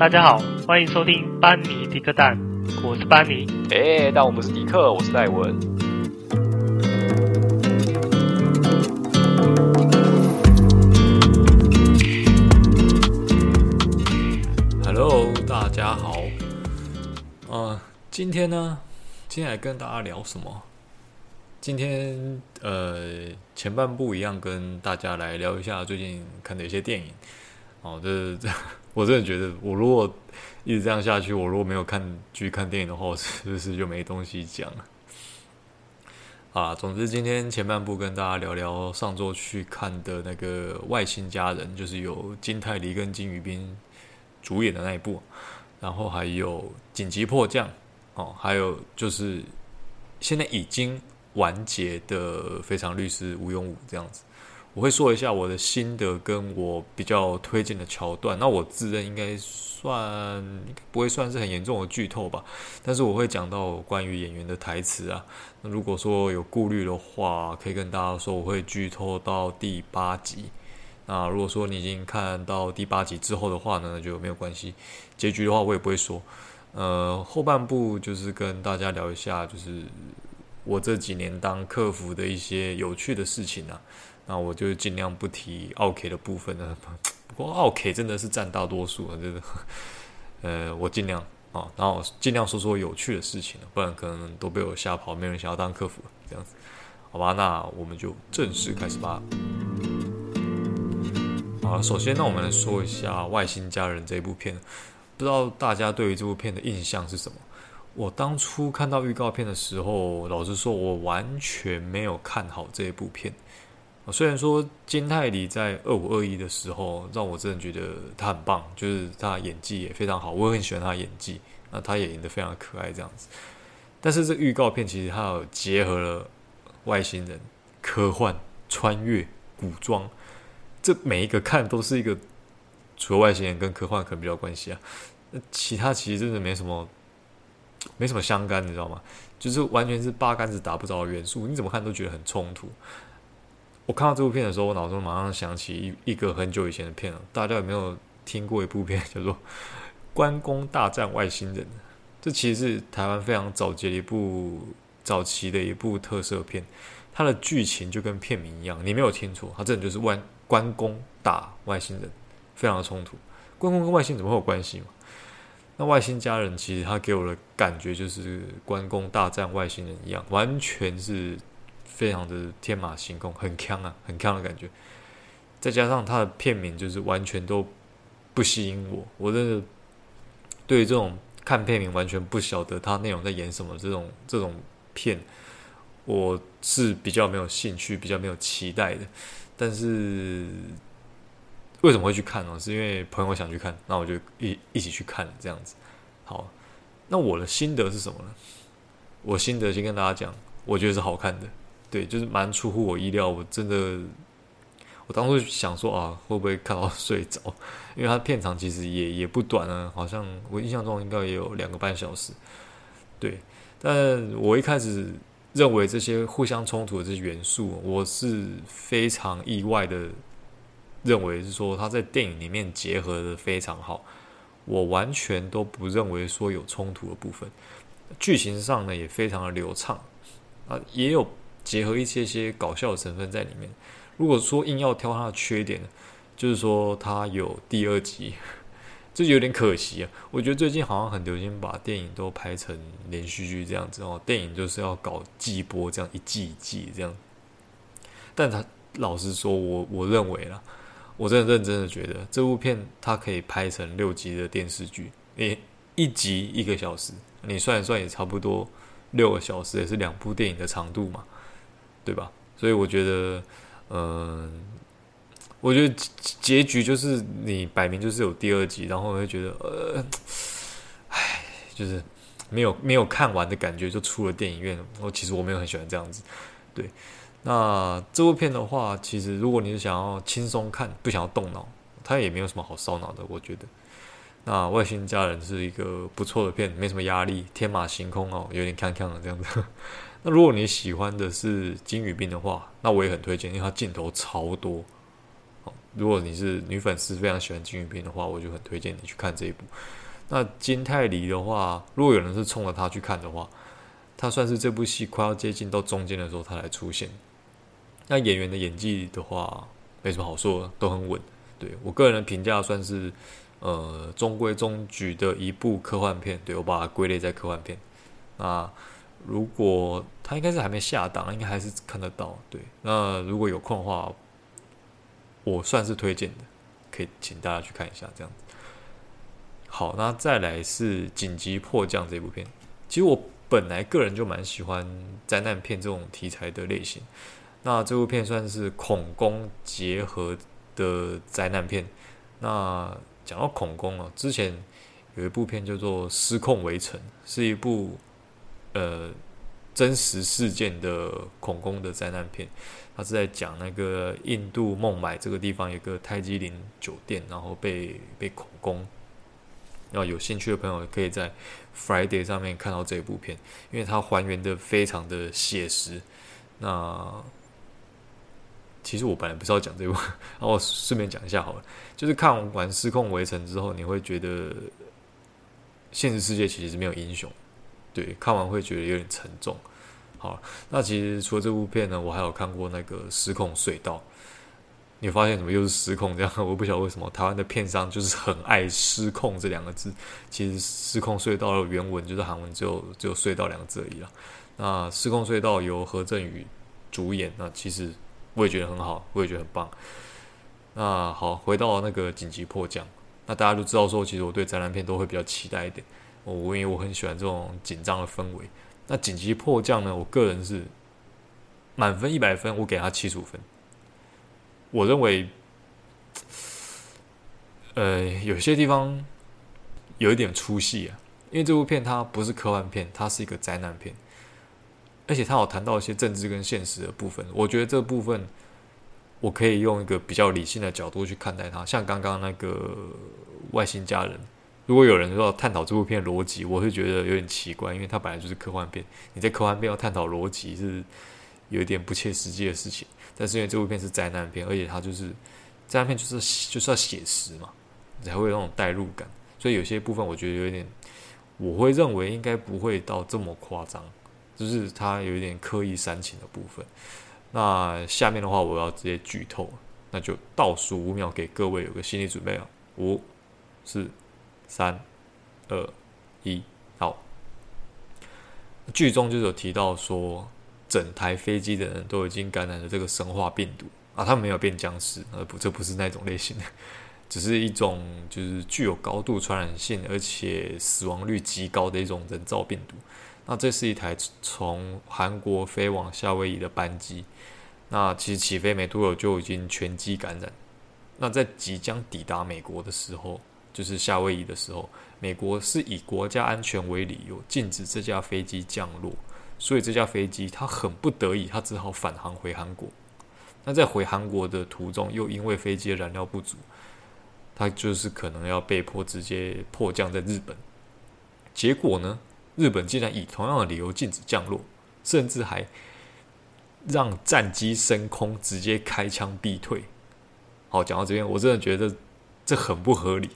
大家好，欢迎收听班尼迪克蛋，我是班尼。哎，但我不是迪克，我是戴文。Hello，大家好。呃，今天呢，今天来跟大家聊什么？今天呃，前半部一样跟大家来聊一下最近看的一些电影。哦，这这，我真的觉得，我如果一直这样下去，我如果没有看剧看电影的话，是不是就没东西讲了？啊，总之今天前半部跟大家聊聊上周去看的那个《外星家人》，就是有金泰梨跟金宇彬主演的那一部，然后还有《紧急迫降》哦，还有就是现在已经。完结的《非常律师吴永武》这样子，我会说一下我的心得跟我比较推荐的桥段。那我自认应该算不会算是很严重的剧透吧，但是我会讲到关于演员的台词啊。那如果说有顾虑的话，可以跟大家说我会剧透到第八集。那如果说你已经看到第八集之后的话呢，就没有关系。结局的话我也不会说。呃，后半部就是跟大家聊一下，就是。我这几年当客服的一些有趣的事情啊，那我就尽量不提奥 K 的部分了。不过奥 K 真的是占大多数啊，真的。呃，我尽量啊，然后尽量说说有趣的事情，不然可能都被我吓跑，没人想要当客服这样子，好吧？那我们就正式开始吧。好，首先呢，我们来说一下《外星家人》这部片，不知道大家对于这部片的印象是什么？我当初看到预告片的时候，老实说，我完全没有看好这一部片。虽然说金泰梨在二五二一的时候，让我真的觉得他很棒，就是他演技也非常好，我也很喜欢他演技。那他也演得非常可爱，这样子。但是这预告片其实它有结合了外星人、科幻、穿越、古装，这每一个看都是一个，除了外星人跟科幻可能比较关系啊，那其他其实真的没什么。没什么相干，你知道吗？就是完全是八竿子打不着的元素，你怎么看都觉得很冲突。我看到这部片的时候，我脑中马上想起一一个很久以前的片了。大家有没有听过一部片叫做《关公大战外星人》？这其实是台湾非常早期的一部早期的一部特色片。它的剧情就跟片名一样，你没有听错，它真的就是关关公打外星人，非常的冲突。关公跟外星人怎么会有关系嘛？那外星家人其实他给我的感觉就是关公大战外星人一样，完全是非常的天马行空，很锵啊，很锵的感觉。再加上他的片名就是完全都不吸引我，我真的对于这种看片名完全不晓得他内容在演什么这种这种片，我是比较没有兴趣，比较没有期待的。但是。为什么会去看呢？是因为朋友想去看，那我就一一起去看这样子。好，那我的心得是什么呢？我心得先跟大家讲，我觉得是好看的，对，就是蛮出乎我意料。我真的，我当初想说啊，会不会看到 睡着？因为它片长其实也也不短啊，好像我印象中应该也有两个半小时。对，但我一开始认为这些互相冲突的这些元素，我是非常意外的。认为是说他在电影里面结合的非常好，我完全都不认为说有冲突的部分，剧情上呢也非常的流畅啊，也有结合一些些搞笑的成分在里面。如果说硬要挑它的缺点，就是说它有第二集，这就有点可惜啊。我觉得最近好像很流行把电影都拍成连续剧这样子哦，电影就是要搞季播这样一季一季这样。但他老实说我，我认为啦。我真的认真的觉得这部片它可以拍成六集的电视剧，诶，一集一个小时，你算一算也差不多六个小时，也是两部电影的长度嘛，对吧？所以我觉得，嗯，我觉得结局就是你摆明就是有第二集，然后我会觉得，呃，唉，就是没有没有看完的感觉就出了电影院。我其实我没有很喜欢这样子，对。那这部片的话，其实如果你是想要轻松看，不想要动脑，它也没有什么好烧脑的。我觉得，那外星家人是一个不错的片，没什么压力，天马行空哦，有点看看的这样子。那如果你喜欢的是金宇彬的话，那我也很推荐，因为他镜头超多，如果你是女粉丝，非常喜欢金宇彬的话，我就很推荐你去看这一部。那金泰梨的话，如果有人是冲着他去看的话，他算是这部戏快要接近到中间的时候他才出现。那演员的演技的话，没什么好说，都很稳。对，我个人的评价算是呃中规中矩的一部科幻片，对，我把它归类在科幻片。那如果他应该是还没下档，应该还是看得到。对，那如果有空的话，我算是推荐的，可以请大家去看一下这样子。好，那再来是《紧急迫降》这部片。其实我本来个人就蛮喜欢灾难片这种题材的类型。那这部片算是恐攻结合的灾难片。那讲到恐攻啊，之前有一部片叫做《失控围城》，是一部呃真实事件的恐攻的灾难片。它是在讲那个印度孟买这个地方有个泰姬陵酒店，然后被被恐攻。然后有兴趣的朋友可以在 Friday 上面看到这部片，因为它还原的非常的写实。那其实我本来不是要讲这部，然后我顺便讲一下好了。就是看完《失控围城》之后，你会觉得现实世界其实是没有英雄。对，看完会觉得有点沉重。好，那其实除了这部片呢，我还有看过那个《失控隧道》。你发现怎么又是失控这样？我不晓得为什么台湾的片商就是很爱“失控”这两个字。其实“失控隧道”的原文就是韩文，只有只有“隧道”两个字而已啦。那《失控隧道》由何振宇主演，那其实我也觉得很好，我也觉得很棒。那好，回到那个紧急迫降，那大家都知道说，其实我对灾难片都会比较期待一点。我因为我很喜欢这种紧张的氛围。那紧急迫降呢？我个人是满分一百分，我给他七十五分。我认为，呃，有些地方有一点出戏啊，因为这部片它不是科幻片，它是一个灾难片，而且它有谈到一些政治跟现实的部分。我觉得这部分我可以用一个比较理性的角度去看待它。像刚刚那个外星家人，如果有人说要探讨这部片逻辑，我会觉得有点奇怪，因为它本来就是科幻片，你在科幻片要探讨逻辑是有一点不切实际的事情。但是因为这部片是灾难片，而且它就是灾难片，就是就是要写实嘛，才会有那种代入感。所以有些部分我觉得有点，我会认为应该不会到这么夸张，就是它有一点刻意煽情的部分。那下面的话我要直接剧透，那就倒数五秒给各位有个心理准备啊，五、四、三、二、一，好。剧中就有提到说。整台飞机的人都已经感染了这个生化病毒啊，他们没有变僵尸，呃不，这不是那种类型的，只是一种就是具有高度传染性而且死亡率极高的一种人造病毒。那这是一台从韩国飞往夏威夷的班机，那其实起飞没多久就已经全机感染。那在即将抵达美国的时候，就是夏威夷的时候，美国是以国家安全为理由禁止这架飞机降落。所以这架飞机，它很不得已，它只好返航回韩国。那在回韩国的途中，又因为飞机的燃料不足，它就是可能要被迫直接迫降在日本。结果呢，日本竟然以同样的理由禁止降落，甚至还让战机升空，直接开枪逼退。好，讲到这边，我真的觉得这，很不合理，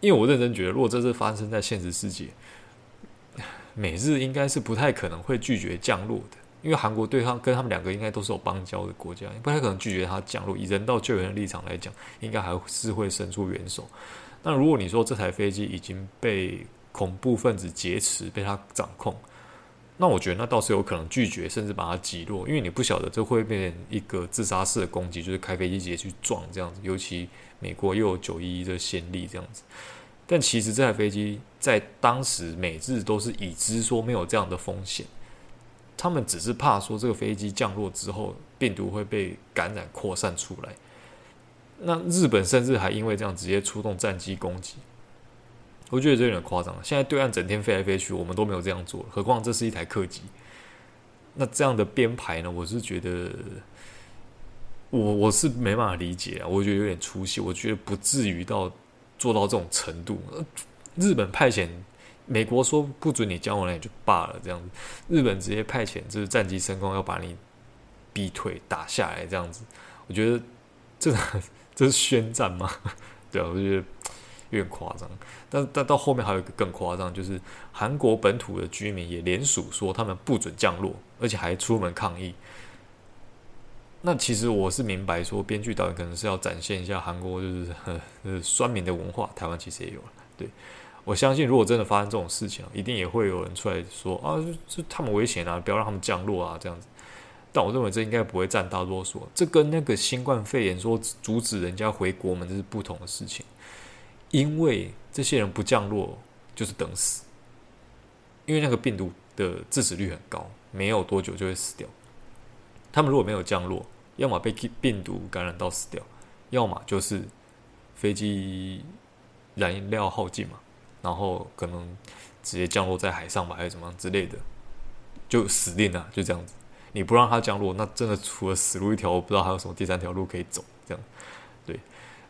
因为我认真觉得，如果这是发生在现实世界。美日应该是不太可能会拒绝降落的，因为韩国对他跟他们两个应该都是有邦交的国家，不太可能拒绝他降落。以人道救援的立场来讲，应该还是会伸出援手。那如果你说这台飞机已经被恐怖分子劫持，被他掌控，那我觉得那倒是有可能拒绝，甚至把它击落，因为你不晓得这会变成一个自杀式的攻击，就是开飞机直接去撞这样子。尤其美国又有九一一的先例这样子。但其实这台飞机在当时美日都是已知说没有这样的风险，他们只是怕说这个飞机降落之后病毒会被感染扩散出来。那日本甚至还因为这样直接出动战机攻击，我觉得这有点夸张。现在对岸整天飞来飞去，我们都没有这样做，何况这是一台客机。那这样的编排呢？我是觉得，我我是没办法理解啊，我觉得有点出戏，我觉得不至于到。做到这种程度，日本派遣美国说不准你降落，也就罢了，这样子，日本直接派遣就是战机升空要把你逼退打下来，这样子，我觉得这这 这是宣战吗？对啊，我觉得有点夸张。但但到后面还有一个更夸张，就是韩国本土的居民也联署说他们不准降落，而且还出门抗议。那其实我是明白说，编剧导演可能是要展现一下韩国就是呃酸民的文化，台湾其实也有。对，我相信如果真的发生这种事情，一定也会有人出来说啊，这他们危险啊，不要让他们降落啊，这样子。但我认为这应该不会占大多数，这跟那个新冠肺炎说阻止人家回国门这是不同的事情，因为这些人不降落就是等死，因为那个病毒的致死率很高，没有多久就会死掉。他们如果没有降落，要么被病毒感染到死掉，要么就是飞机燃料耗尽嘛，然后可能直接降落在海上吧，还是什么样之类的，就死定了，就这样子。你不让它降落，那真的除了死路一条，我不知道还有什么第三条路可以走。这样，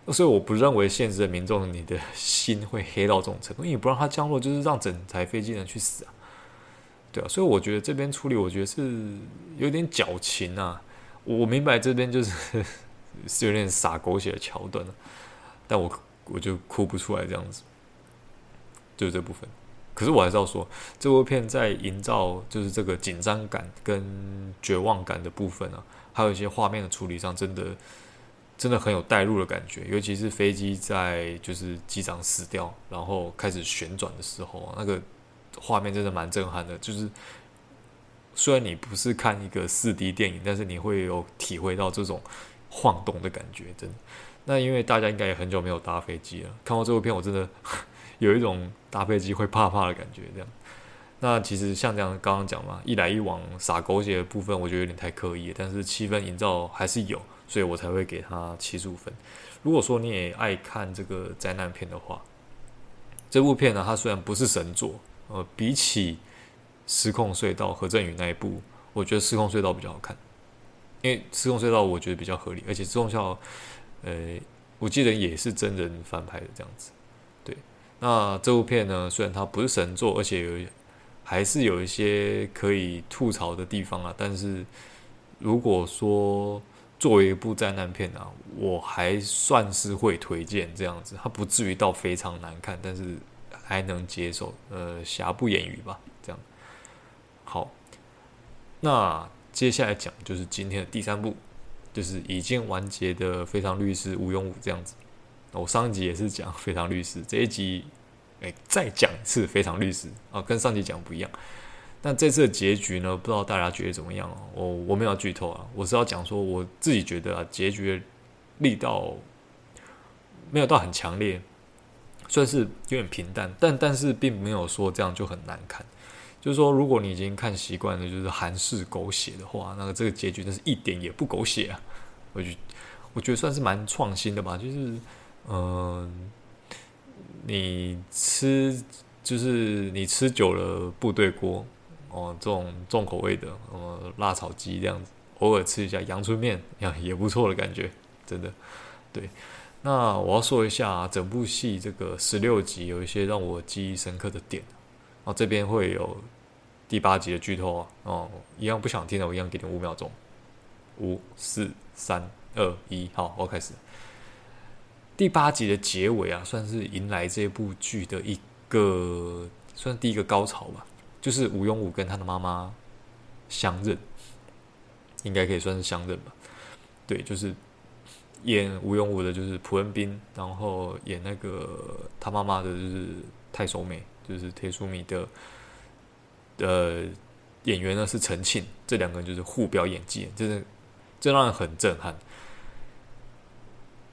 所以我不认为现实的民众你的心会黑到这种程度，因为你不让它降落，就是让整台飞机人去死啊，对啊，所以我觉得这边处理，我觉得是有点矫情啊。我明白这边就是 是有点洒狗血的桥段，但我我就哭不出来这样子，就是这部分。可是我还是要说，这部片在营造就是这个紧张感跟绝望感的部分啊，还有一些画面的处理上，真的真的很有带入的感觉。尤其是飞机在就是机长死掉，然后开始旋转的时候，那个画面真的蛮震撼的。就是虽然你不是看一个四 D 电影，但是你会有体会到这种晃动的感觉。真的，那因为大家应该也很久没有搭飞机了，看过这部片，我真的。有一种搭飞机会怕怕的感觉，这样。那其实像这样刚刚讲嘛，一来一往撒狗血的部分，我觉得有点太刻意，但是气氛营造还是有，所以我才会给他七十五分。如果说你也爱看这个灾难片的话，这部片呢，它虽然不是神作，呃，比起《失控隧道》何正宇那一部，我觉得《失控隧道》比较好看，因为《失控隧道》我觉得比较合理，而且《失控隧道》呃，我记得也是真人翻拍的这样子。对那这部片呢，虽然它不是神作，而且有还是有一些可以吐槽的地方啊。但是如果说作为一部灾难片啊，我还算是会推荐这样子。它不至于到非常难看，但是还能接受，呃，瑕不掩瑜吧。这样。好，那接下来讲就是今天的第三部，就是已经完结的《非常律师禹英禑》这样子。我上一集也是讲《非常律师》，这一集，哎，再讲一次《非常律师》啊，跟上集讲不一样。但这次的结局呢，不知道大家觉得怎么样哦？我我没有剧透啊，我是要讲说我自己觉得啊，结局力道没有到很强烈，算是有点平淡，但但是并没有说这样就很难看。就是说，如果你已经看习惯了，就是韩式狗血的话，那个这个结局真是一点也不狗血啊！我觉我觉得算是蛮创新的吧，就是。嗯、你吃就是你吃久了部队锅哦，这种重口味的，呃，辣炒鸡这样子，偶尔吃一下阳春面，呀，也不错的感觉，真的。对，那我要说一下，整部戏这个十六集有一些让我记忆深刻的点，哦，这边会有第八集的剧透啊，哦，一样不想听的，我一样给你五秒钟，五、四、三、二、一，好，我开始。第八集的结尾啊，算是迎来这部剧的一个，算是第一个高潮吧。就是禹英禑跟他的妈妈相认，应该可以算是相认吧。对，就是演禹英禑的，就是朴恩斌，然后演那个他妈妈的，就是太守美，就是铁树米的呃演员呢是陈庆，这两个人就是互飙演技，真的，这让人很震撼。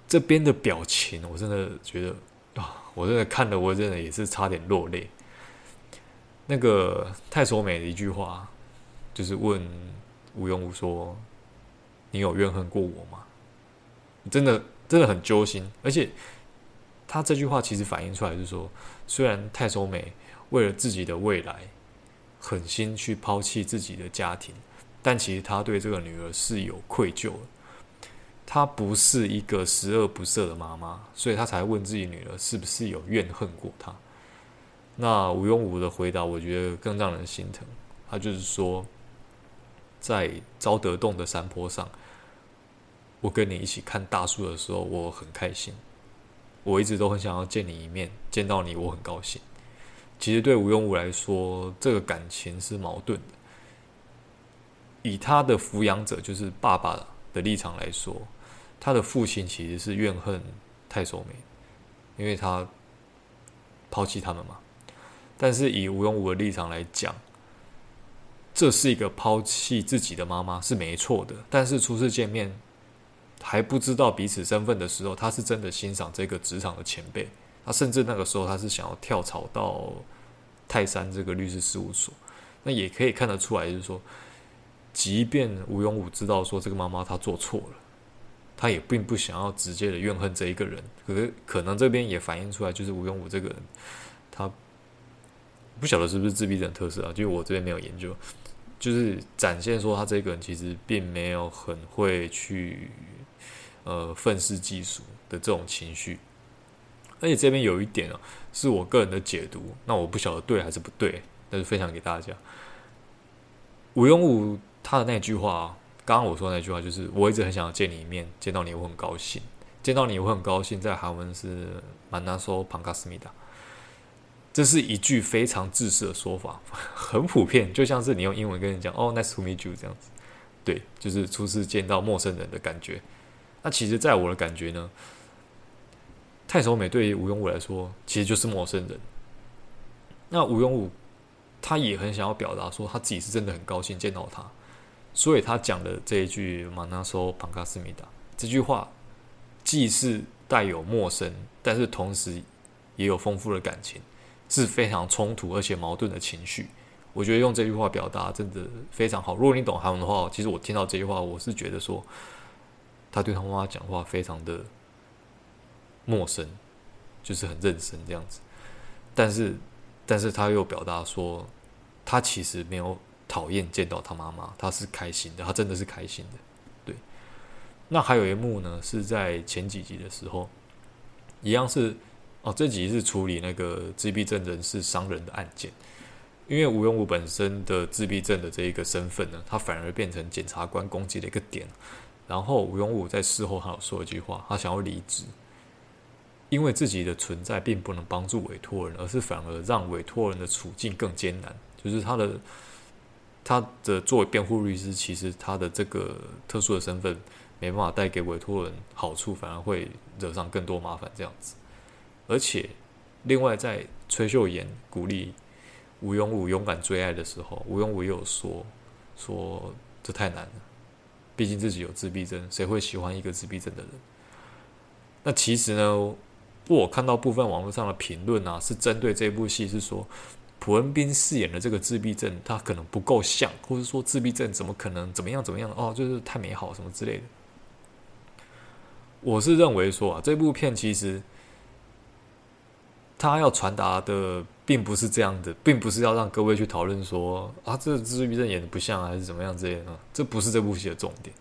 这边的表情，我真的觉得啊，我真的看了，我真的也是差点落泪。那个太守美的一句话，就是问禹英禑说：“你有怨恨过我吗？”真的真的很揪心，而且他这句话其实反映出来就是说，虽然太守美为了自己的未来，狠心去抛弃自己的家庭，但其实他对这个女儿是有愧疚的。她不是一个十恶不赦的妈妈，所以她才问自己女儿是不是有怨恨过她。那禹英禑的回答，我觉得更让人心疼。他就是说，在昭德洞的山坡上，我跟你一起看大树的时候，我很开心。我一直都很想要见你一面，见到你我很高兴。其实对吴庸武来说，这个感情是矛盾的。以他的抚养者，就是爸爸的立场来说，他的父亲其实是怨恨太守美，因为他抛弃他们嘛。但是以吴永武的立场来讲，这是一个抛弃自己的妈妈是没错的。但是初次见面还不知道彼此身份的时候，他是真的欣赏这个职场的前辈。他甚至那个时候他是想要跳槽到泰山这个律师事务所。那也可以看得出来，就是说，即便吴永武知道说这个妈妈她做错了，他也并不想要直接的怨恨这一个人。可是可能这边也反映出来，就是吴永武这个人，他。不晓得是不是自闭症特色啊？就我这边没有研究，就是展现说他这个人其实并没有很会去呃愤世嫉俗的这种情绪，而且这边有一点啊，是我个人的解读，那我不晓得对还是不对，但是分享给大家。吴庸武他的那句话，刚刚我说的那句话就是我一直很想要见你一面，见到你我很高兴，见到你我很高兴，在韩文是만나서반갑습니다。 这是一句非常自私的说法，很普遍，就像是你用英文跟人讲“哦、oh,，nice to meet you” 这样子。对，就是初次见到陌生人的感觉。那其实，在我的感觉呢，太守美对于吴永武来说，其实就是陌生人。那吴永武他也很想要表达说，他自己是真的很高兴见到他，所以他讲的这一句“马纳索庞卡斯米达”这句话，既是带有陌生，但是同时也有丰富的感情。是非常冲突而且矛盾的情绪，我觉得用这句话表达真的非常好。如果你懂韩文的话，其实我听到这句话，我是觉得说，他对他妈妈讲话非常的陌生，就是很认真这样子。但是，但是他又表达说，他其实没有讨厌见到他妈妈，他是开心的，他真的是开心的。对。那还有一幕呢，是在前几集的时候，一样是。哦，这集是处理那个自闭症人士伤人的案件，因为吴庸武本身的自闭症的这一个身份呢，他反而变成检察官攻击的一个点。然后吴庸武在事后他有说一句话，他想要离职，因为自己的存在并不能帮助委托人，而是反而让委托人的处境更艰难。就是他的他的作为辩护律师，其实他的这个特殊的身份没办法带给委托人好处，反而会惹上更多麻烦。这样子。而且，另外在崔秀妍鼓励吴庸武勇敢追爱的时候，吴庸武也有说说这太难了，毕竟自己有自闭症，谁会喜欢一个自闭症的人？那其实呢，我看到部分网络上的评论啊，是针对这部戏，是说朴恩斌饰演的这个自闭症，他可能不够像，或者说自闭症怎么可能怎么样怎么样？哦，就是太美好什么之类的。我是认为说啊，这部片其实。他要传达的并不是这样的，并不是要让各位去讨论说啊，这个自闭症演的不像，还是怎么样之类的，这不是这部戏的重点。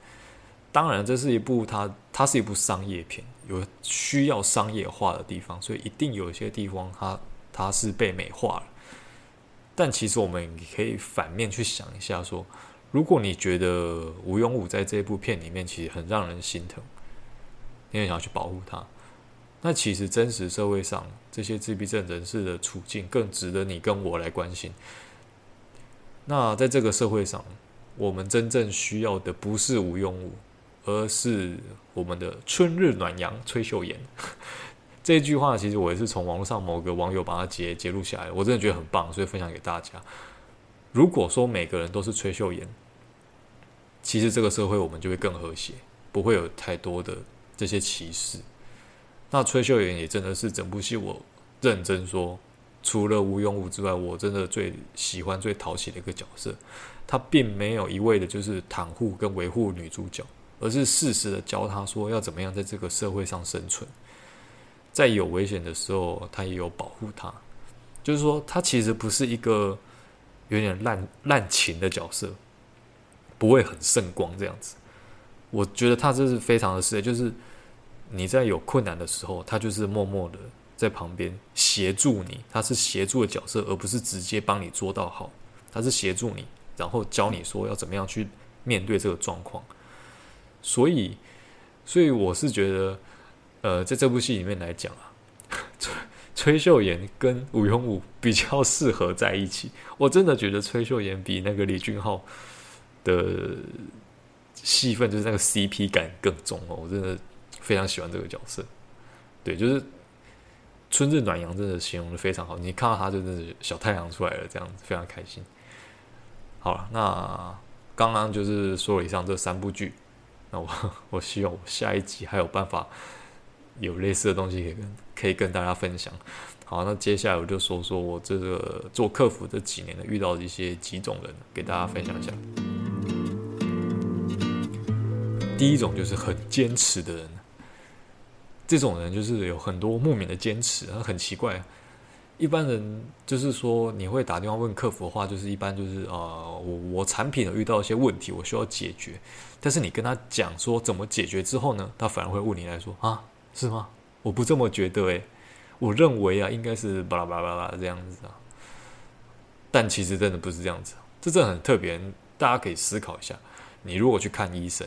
当然，这是一部它它是一部商业片，有需要商业化的地方，所以一定有一些地方它它是被美化了。但其实我们可以反面去想一下说，如果你觉得吴永武在这部片里面其实很让人心疼，你也想要去保护他。那其实真实社会上这些自闭症人士的处境更值得你跟我来关心。那在这个社会上，我们真正需要的不是无用物，而是我们的春日暖阳崔秀妍。这句话其实我也是从网络上某个网友把它截截录下来，我真的觉得很棒，所以分享给大家。如果说每个人都是崔秀妍，其实这个社会我们就会更和谐，不会有太多的这些歧视。那崔秀妍也真的是整部戏，我认真说，除了吴庸武之外，我真的最喜欢、最讨喜的一个角色。他并没有一味的就是袒护跟维护女主角，而是适时的教她说要怎么样在这个社会上生存。在有危险的时候，他也有保护她。就是说，他其实不是一个有点滥滥情的角色，不会很圣光这样子。我觉得他这是非常的适合，就是。你在有困难的时候，他就是默默的在旁边协助你，他是协助的角色，而不是直接帮你做到好。他是协助你，然后教你说要怎么样去面对这个状况。所以，所以我是觉得，呃，在这部戏里面来讲啊，崔 崔秀妍跟禹英禑比较适合在一起。我真的觉得崔秀妍比那个李俊浩的戏份，就是那个 CP 感更重哦。我真的非常喜欢这个角色。对，就是春日暖阳真的形容的非常好。你看到他，真的是小太阳出来了，这样非常开心。好了，那刚刚就是说了以上这三部剧。那我我希望我下一集还有办法有类似的东西可以跟可以跟大家分享。好，那接下来我就说说我这个做客服这几年的遇到的一些几种人，给大家分享一下。第一种就是很坚持的人，这种人就是有很多莫名的坚持，很奇怪。一般人就是说，你会打电话问客服的话，就是一般就是、呃，我我产品有遇到一些问题，我需要解决。但是你跟他讲说怎么解决之后呢，他反而会问你来说啊，是吗？我不这么觉得诶，我认为啊，应该是巴拉巴拉巴拉这样子啊。但其实真的不是这样子，这真的很特别，大家可以思考一下。你如果去看医生，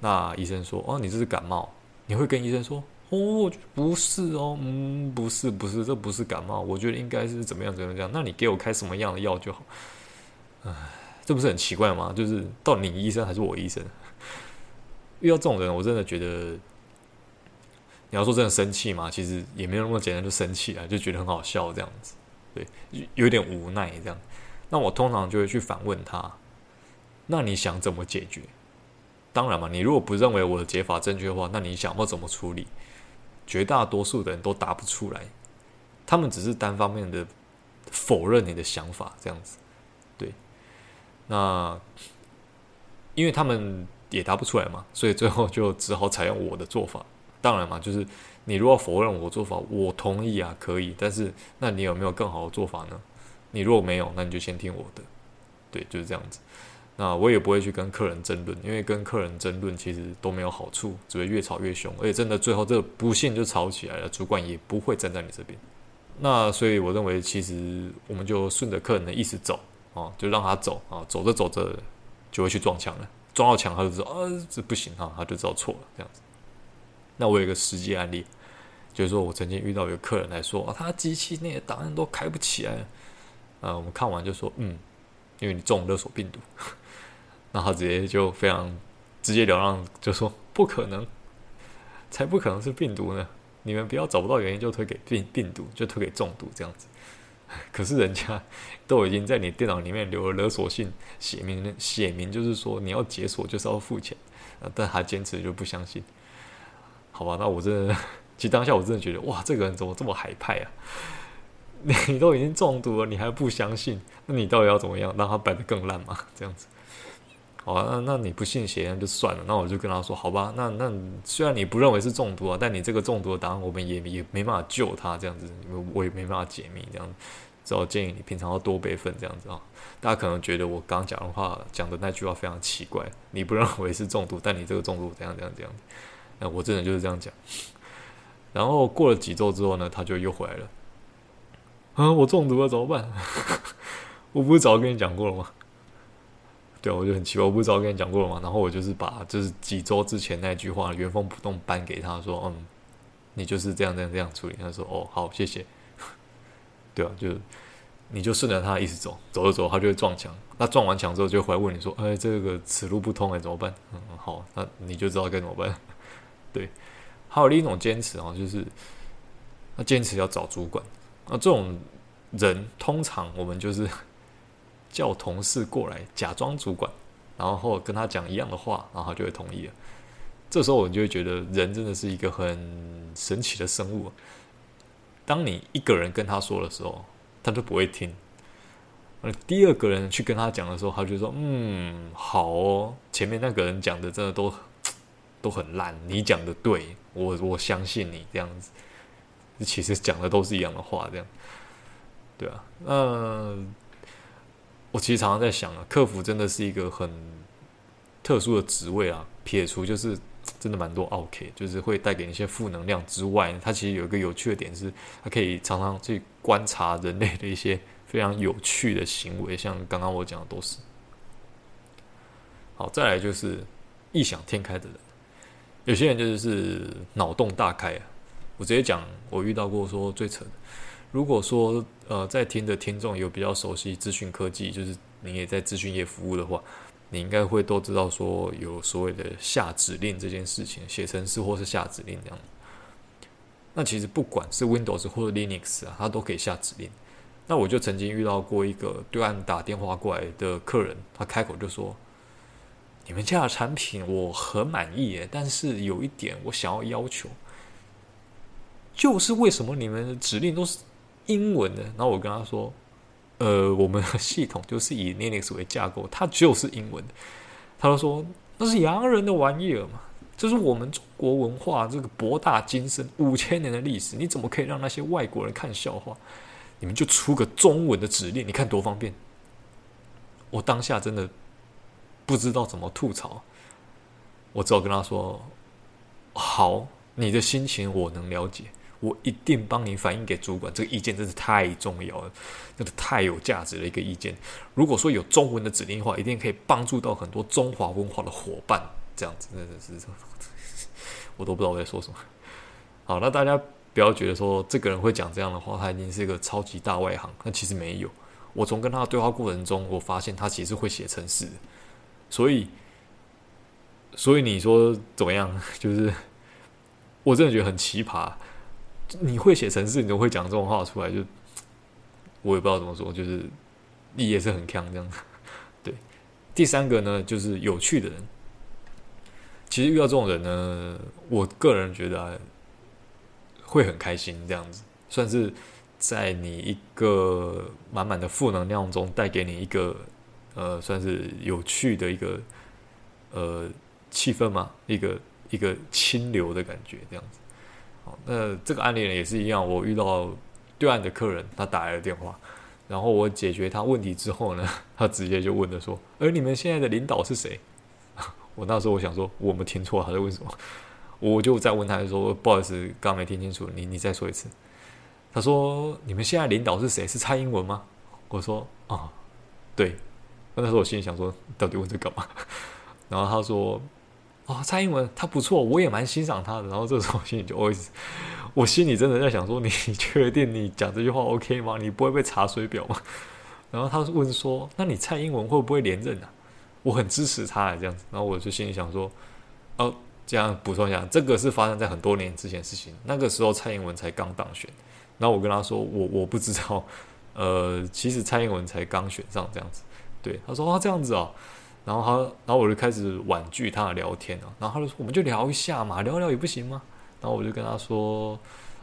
那医生说哦，你这是感冒，你会跟医生说？哦，不是哦，嗯，不是，不是，这不是感冒，我觉得应该是怎么样，怎么样，那你给我开什么样的药就好。唉，这不是很奇怪吗？就是到底你医生还是我医生？遇到这种人，我真的觉得，你要说真的生气吗？其实也没有那么简单就生气啊，就觉得很好笑这样子，对，有点无奈这样。那我通常就会去反问他，那你想怎么解决？当然嘛，你如果不认为我的解法正确的话，那你想要怎么处理？绝大多数的人都答不出来，他们只是单方面的否认你的想法，这样子，对。那因为他们也答不出来嘛，所以最后就只好采用我的做法。当然嘛，就是你如果否认我做法，我同意啊，可以。但是那你有没有更好的做法呢？你如果没有，那你就先听我的，对，就是这样子。那我也不会去跟客人争论，因为跟客人争论其实都没有好处，只会越吵越凶，而且真的最后这不幸就吵起来了，主管也不会站在你这边。那所以我认为，其实我们就顺着客人的意思走啊，就让他走啊，走着走着就会去撞墙了，撞到墙他就知道啊，这不行啊，他就知道错了这样子。那我有一个实际案例，就是说我曾经遇到一个客人来说啊，他机器内的档案都开不起来了，啊，我们看完就说嗯，因为你中勒索病毒。然后直接就非常直截了当，就说不可能，才不可能是病毒呢！你们不要找不到原因就推给病病毒，就推给中毒这样子。可是人家都已经在你电脑里面留了勒索信，写明写明就是说你要解锁就是要付钱，但他坚持就不相信。好吧，那我真的，其实当下我真的觉得哇，这个人怎么这么海派啊？你都已经中毒了，你还不相信？那你到底要怎么样让他摆得更烂嘛？这样子。好啊，那那你不信邪那就算了。那我就跟他说，好吧，那那虽然你不认为是中毒啊，但你这个中毒的答案我们也也没办法救他这样子，我也没办法解密这样子。只好建议你平常要多备份这样子啊。大家可能觉得我刚讲的话讲的那句话非常奇怪，你不认为是中毒，但你这个中毒怎样怎样怎样。那我真的就是这样讲。然后过了几周之后呢，他就又回来了。啊，我中毒了怎么办？我不是早跟你讲过了吗？对，我就很奇怪，我不知道跟你讲过了吗？然后我就是把就是几周之前那句话原封不动搬给他说，嗯，你就是这样这样这样处理。他说，哦，好，谢谢。对啊，就你就顺着他的意思走，走着走，他就会撞墙。那撞完墙之后，就回来问你说，哎，这个此路不通，哎，怎么办？嗯，好，那你就知道该怎么办。对，还有另一种坚持啊，就是那坚持要找主管。那这种人，通常我们就是。叫同事过来假装主管，然后跟他讲一样的话，然后他就会同意了。这时候我就会觉得人真的是一个很神奇的生物。当你一个人跟他说的时候，他就不会听；而第二个人去跟他讲的时候，他就说：“嗯，好哦，前面那个人讲的真的都都很烂，你讲的对，我我相信你这样子。其实讲的都是一样的话，这样对啊，嗯。我其实常常在想啊，客服真的是一个很特殊的职位啊。撇除就是真的蛮多 OK，，就是会带给你一些负能量之外，它其实有一个有趣的点是，它可以常常去观察人类的一些非常有趣的行为，像刚刚我讲的都是。好，再来就是异想天开的人。有些人就是脑洞大开啊。我直接讲，我遇到过说最扯的。如果说呃，在听的听众有比较熟悉资讯科技，就是你也在资讯业服务的话，你应该会都知道说有所谓的下指令这件事情，写程式或是下指令这样。那其实不管是 Windows 或者 Linux 啊，它都可以下指令。那我就曾经遇到过一个对岸打电话过来的客人，他开口就说：“你们家的产品我很满意耶，但是有一点我想要要求，就是为什么你们的指令都是英文的？”然后我跟他说：“呃，我们的系统就是以 Linux 为架构，它就是英文的。”他就说：“那是洋人的玩意儿嘛，这是我们中国文化这个博大精深五千年的历史，你怎么可以让那些外国人看笑话？”你们就出个中文的指令，你看多方便。我当下真的不知道怎么吐槽，我只好跟他说：“好，你的心情我能了解，我一定帮你反映给主管。这个意见真是太重要了，真的太有价值的一个意见。如果说有中文的指令的话，一定可以帮助到很多中华文化的伙伴。这样子真的是，我都不知道我在说什么。好，那大家。”不要觉得说这个人会讲这样的话，他一定是一个超级大外行。那其实没有，我从跟他的对话过程中，我发现他其实会写程式。所以，所以你说怎么样？就是我真的觉得很奇葩。你会写程式，你都会讲这种话出来，就我也不知道怎么说，就是你也是很强这样。对，第三个呢，就是有趣的人。其实遇到这种人呢，我个人觉得啊。会很开心，这样子算是在你一个满满的负能量中带给你一个呃，算是有趣的一个呃气氛嘛，一个一个清流的感觉，这样子。那这个案例呢也是一样，我遇到对岸的客人，他打来了电话，然后我解决他问题之后呢，他直接就问了说：“而你们现在的领导是谁？” 我那时候我想说，我们听错了，他在问什么？我就再问他，说不好意思，刚没听清楚，你你再说一次。他说：“你们现在领导是谁？是蔡英文吗？”我说：“啊，对。”那时候我心里想说，到底问这干嘛？然后他说：“哦，蔡英文他不错，我也蛮欣赏他的。”然后这时候我心里就 always，我心里真的在想说：“你确定你讲这句话 OK 吗？你不会被查水表吗？” 然后他问说：“那你蔡英文会不会连任啊？”我很支持他这样子。然后我就心里想说：“哦。”这样补充一下，这个是发生在很多年之前的事情。那个时候蔡英文才刚当选，然后我跟他说，我我不知道，呃，其实蔡英文才刚选上这样子。对，他说啊这样子哦，然后他，然后我就开始婉拒他的聊天啊，然后他就说我们就聊一下嘛，聊聊也不行吗？然后我就跟他说，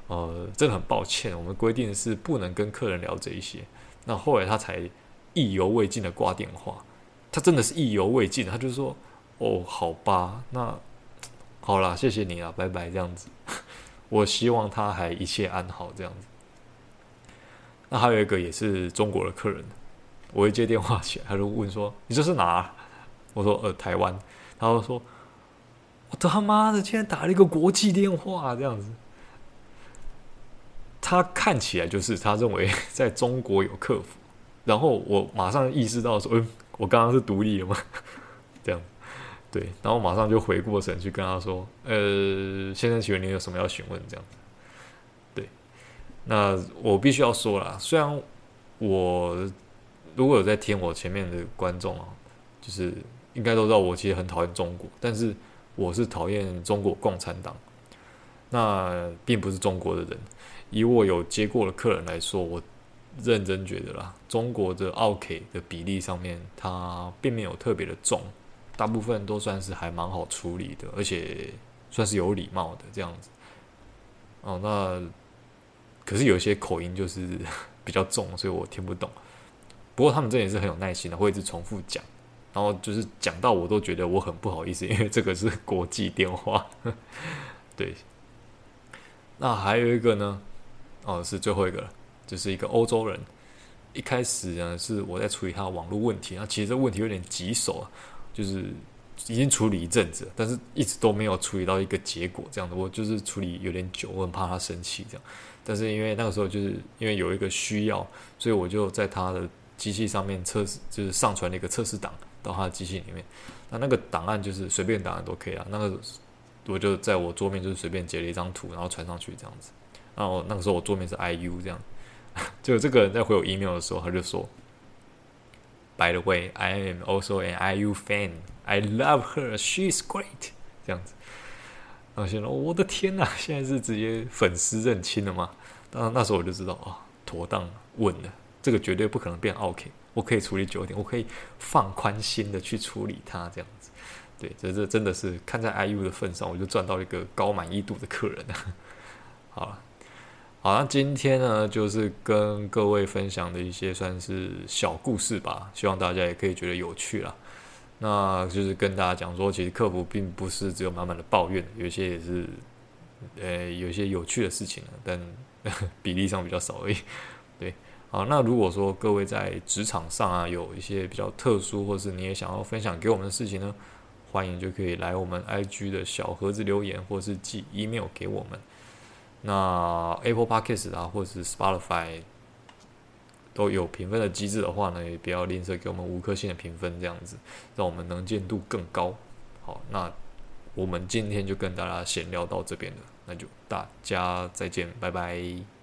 呃，真的很抱歉，我们规定是不能跟客人聊这一些。那后来他才意犹未尽的挂电话，他真的是意犹未尽，他就说哦好吧，那。好啦，谢谢你啊，拜拜，这样子。我希望他还一切安好，这样子。那还有一个也是中国的客人，我一接电话起来，他就问说：“你这是哪？”我说：“呃，台湾。”他就说：“我他妈的，竟然打了一个国际电话，这样子。”他看起来就是他认为在中国有客服，然后我马上意识到说：“嗯，我刚刚是独立了吗？” 这样。对，然后马上就回过神去跟他说：“呃，先生，请问你有什么要询问？”这样子。对，那我必须要说啦，虽然我如果有在听我前面的观众啊，就是应该都知道我其实很讨厌中国，但是我是讨厌中国共产党，那并不是中国的人。以我有接过的客人来说，我认真觉得啦，中国的奥客的比例上面，它并没有特别的重。大部分都算是还蛮好处理的，而且算是有礼貌的这样子。哦，那可是有一些口音就是 比较重，所以我听不懂。不过他们这也是很有耐心的，会一直重复讲，然后就是讲到我都觉得我很不好意思，因为这个是国际电话。对。那还有一个呢？哦，是最后一个了，就是一个欧洲人。一开始呢是我在处理他的网络问题，那其实这问题有点棘手啊。就是已经处理一阵子，但是一直都没有处理到一个结果，这样的我就是处理有点久，我很怕他生气这样。但是因为那个时候就是因为有一个需要，所以我就在他的机器上面测试，就是上传了一个测试档到他的机器里面。那那个档案就是随便档案都可以啊。那个我就在我桌面就是随便截了一张图，然后传上去这样子。然后那个时候我桌面是 IU 这样，就这个人在回我 email 的时候，他就说：“By the way, I am also an IU fan. I love her. She is great.” 这样子。然后现在我的天呐，现在是直接粉丝认亲了吗？当然那时候我就知道啊，妥当稳了，这个绝对不可能变 OK。我可以处理久一点，我可以放宽心的去处理它，这样子。对，这这真的是看在 IU 的份上，我就赚到一个高满意度的客人。好了。好，那今天呢，就是跟各位分享的一些算是小故事吧，希望大家也可以觉得有趣啦。那就是跟大家讲说，其实客服并不是只有满满的抱怨，有些也是，呃，有些有趣的事情，但 比例上比较少而已。对，好，那如果说各位在职场上啊，有一些比较特殊，或是你也想要分享给我们的事情呢，欢迎就可以来我们 IG 的小盒子留言，或是寄 email 给我们。那 Apple Podcast 啊，或是 Spotify 都有评分的机制的话呢，也不要吝啬给我们五颗星的评分，这样子让我们能见度更高。好，那我们今天就跟大家闲聊到这边了，那就大家再见，拜拜。